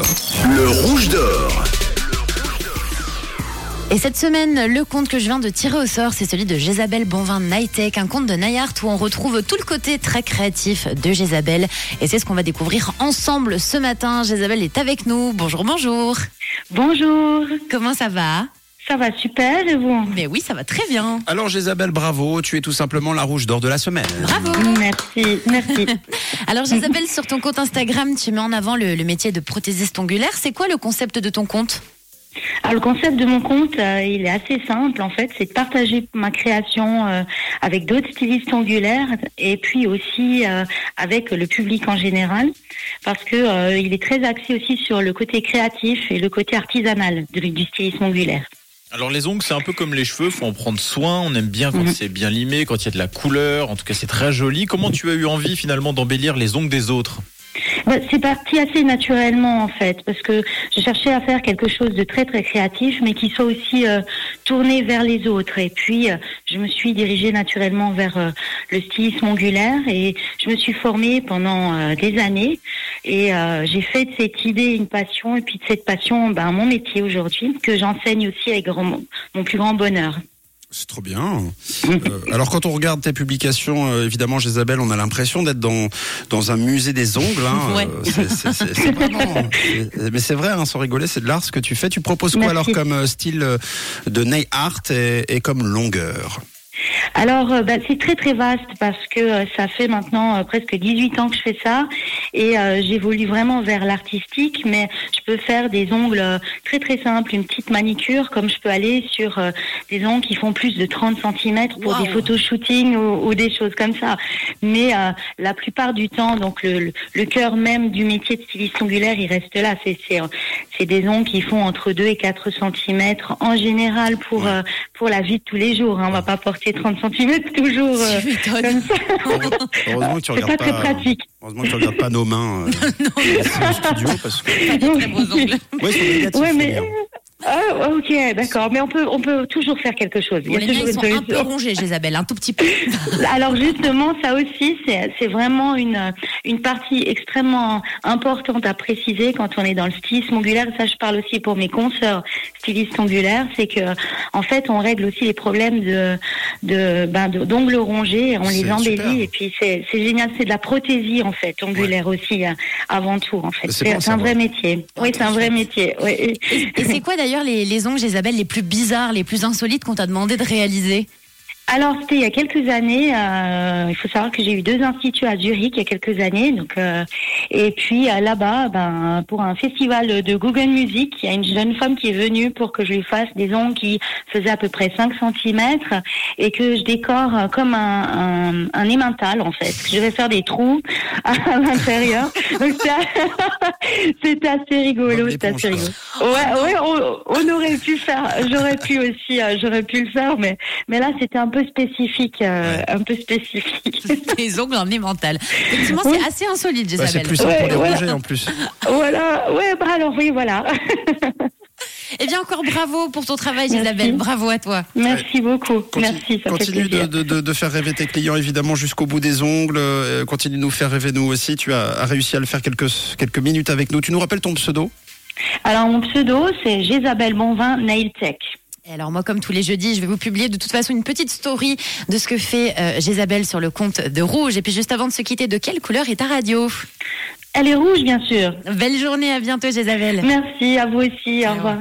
rouge d'or. Le rouge d'or. Et cette semaine, le conte que je viens de tirer au sort, c'est celui de Jézabel Bonvin Nightech, un conte de Nayart où on retrouve tout le côté très créatif de Jézabel. Et c'est ce qu'on va découvrir ensemble ce matin. Jézabel est avec nous. Bonjour, bonjour. Bonjour, Comment ça va? Ça va super et vous Mais oui, ça va très bien. Alors Jézabel, bravo, tu es tout simplement la rouge d'or de la semaine. Bravo. Merci, merci. Alors Jézabel, sur ton compte Instagram, tu mets en avant le, le métier de prothésiste ongulaire. C'est quoi le concept de ton compte? Alors le concept de mon compte, euh, il est assez simple en fait, c'est de partager ma création euh, avec d'autres stylistes ongulaires et puis aussi euh, avec le public en général, parce que euh, il est très axé aussi sur le côté créatif et le côté artisanal de- du stylisme ongulaire. Alors les ongles, c'est un peu comme les cheveux, faut en prendre soin. On aime bien quand Mhm. c'est bien limé, quand il y a de la couleur. En tout cas, c'est très joli. Comment tu as eu envie finalement d'embellir les ongles des autres Bah, C'est parti assez naturellement en fait, parce que je cherchais à faire quelque chose de très très créatif, mais qui soit aussi euh, tourné vers les autres. Et puis euh, je me suis dirigée naturellement vers euh, le stylisme ongulaire et je me suis formée pendant des années et euh, j'ai fait de cette idée une passion et puis de cette passion ben, mon métier aujourd'hui que j'enseigne aussi avec grand- mon plus grand bonheur. C'est trop bien. Euh, alors quand on regarde tes publications, euh, évidemment, Jézabel, on a l'impression d'être dans dans un musée des ongles. Hein. Ouais. Euh, c'est- c'est- c'est- c'est vraiment- c'est- mais c'est vrai, hein, sans rigoler, c'est de l'art ce que tu fais. Tu proposes quoi Merci. alors comme style de nail art et, et comme longueur? Alors, bah, c'est très très vaste parce que euh, ça fait maintenant euh, presque 18 ans que je fais ça et euh, j'évolue vraiment vers l'artistique, mais je peux faire des ongles euh, très très simples, une petite manicure, comme je peux aller sur euh, des ongles qui font plus de 30 cm pour Wow. des photoshooting ou, ou des choses comme ça. Mais euh, la plupart du temps, donc le, le, le cœur même du métier de styliste ongulaire, il reste là. C'est c'est c'est des ongles qui font entre 2 et 4 cm en général pour euh, pour la vie de tous les jours. Hein. On va pas porter 30 cm toujours euh, comme ça. Heureusement que tu C'est regardes pas très pratique. Heureusement que tu regardes pas nos mains euh, au studio parce que Très beaux ongles. ouais, négatifs, Ouais, mais ah, ok, d'accord. Mais on peut on peut toujours faire quelque chose. Il y a les toujours ils sont un peu rongés, Jézabel, un tout petit peu. Alors justement, ça aussi, c'est c'est vraiment une une partie extrêmement importante à préciser quand on est dans le stylisme ongulaire. Ça, je parle aussi pour mes consoeurs stylistes ongulaires, c'est que en fait, on règle aussi les problèmes de de ben d'ongles rongés, on les embellit super. et puis c'est c'est génial. C'est de la prothésie en fait ongulaire aussi euh, avant tout en fait. C'est un vrai métier. Oui, c'est un vrai métier. Oui. Et c'est quoi d'ailleurs les, les ongles, Jézabel, les plus bizarres, les plus insolites qu'on t'a demandé de réaliser? Alors, c'était il y a quelques années. euh, il faut savoir que j'ai eu deux instituts à Zurich il y a quelques années. Donc, euh, et puis euh, là-bas, ben, pour un festival de Google Music, il y a une jeune femme qui est venue pour que je lui fasse des ongles qui faisaient à peu près 5 cm et que je décore comme un, un, un emmental en fait. Je vais faire des trous à l'intérieur. C'était- assez rigolo. C'était assez rigolo. Ouais, ouais, on, on aurait pu faire. J'aurais pu aussi. euh, J'aurais pu le faire, mais mais là, c'était un peu spécifique, euh, un peu spécifique. Les ongles en mental. Effectivement, Oui. c'est assez insolite, Bah, simple pour les Ouais, voilà. en plus. voilà. Ouais, bah alors oui, voilà. Eh bien, encore bravo pour ton travail, Merci. Jézabel. Bravo à toi. Merci beaucoup. Continue- Merci, ça Continue de, plaisir. de, de, de faire rêver tes clients évidemment jusqu'au bout des ongles. euh, continue de nous faire rêver nous aussi. Tu as réussi à le faire quelques, quelques minutes avec nous. Tu nous rappelles ton pseudo? Alors mon pseudo, c'est Jésabelle Bonvin Nail Tech. Et alors moi, comme tous les jeudis, je vais vous publier de toute façon une petite story de ce que fait euh, Jézabel sur le compte de Rouge. Et puis juste avant de se quitter, de quelle couleur est ta radio? Elle est rouge, bien sûr. Belle journée, à bientôt Jézabel. Merci à vous aussi. Au revoir.